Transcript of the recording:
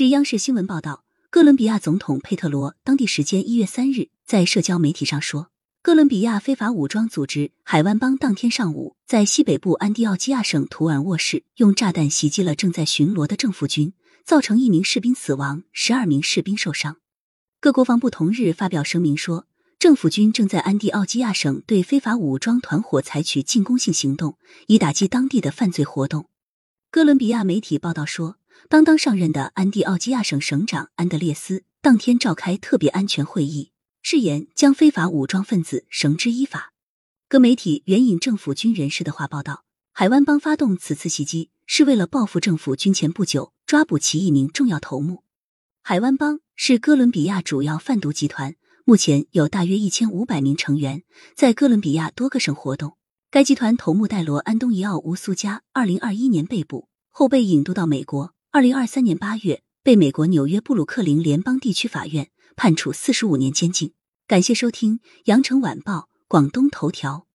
据央视新闻报道，哥伦比亚总统佩特罗当地时间一月三日在社交媒体上说，哥伦比亚非法武装组织海湾帮当天上午在西北部安第奥基亚省图尔沃市用炸弹袭击了正在巡逻的政府军，造成一名士兵死亡，十二名士兵受伤。各国防部同日发表声明说，政府军正在安第奥基亚省对非法武装团伙采取进攻性行动，以打击当地的犯罪活动。哥伦比亚媒体报道说。刚刚上任的安第奥基亚省省长安德烈斯当天召开特别安全会议，誓言将非法武装分子绳之以法。各媒体援引政府军人士的话报道，海湾帮发动此次袭击是为了报复政府军前不久抓捕其一名重要头目。海湾帮是哥伦比亚主要贩毒集团，目前有大约一千五百名成员，在哥伦比亚多个省活动。该集团头目戴罗安东尼奥乌苏加二零二一年被捕后被引渡到美国。二零二三年八月，被美国纽约布鲁克林联邦地区法院判处四十五年监禁。感谢收听《羊城晚报·广东头条》。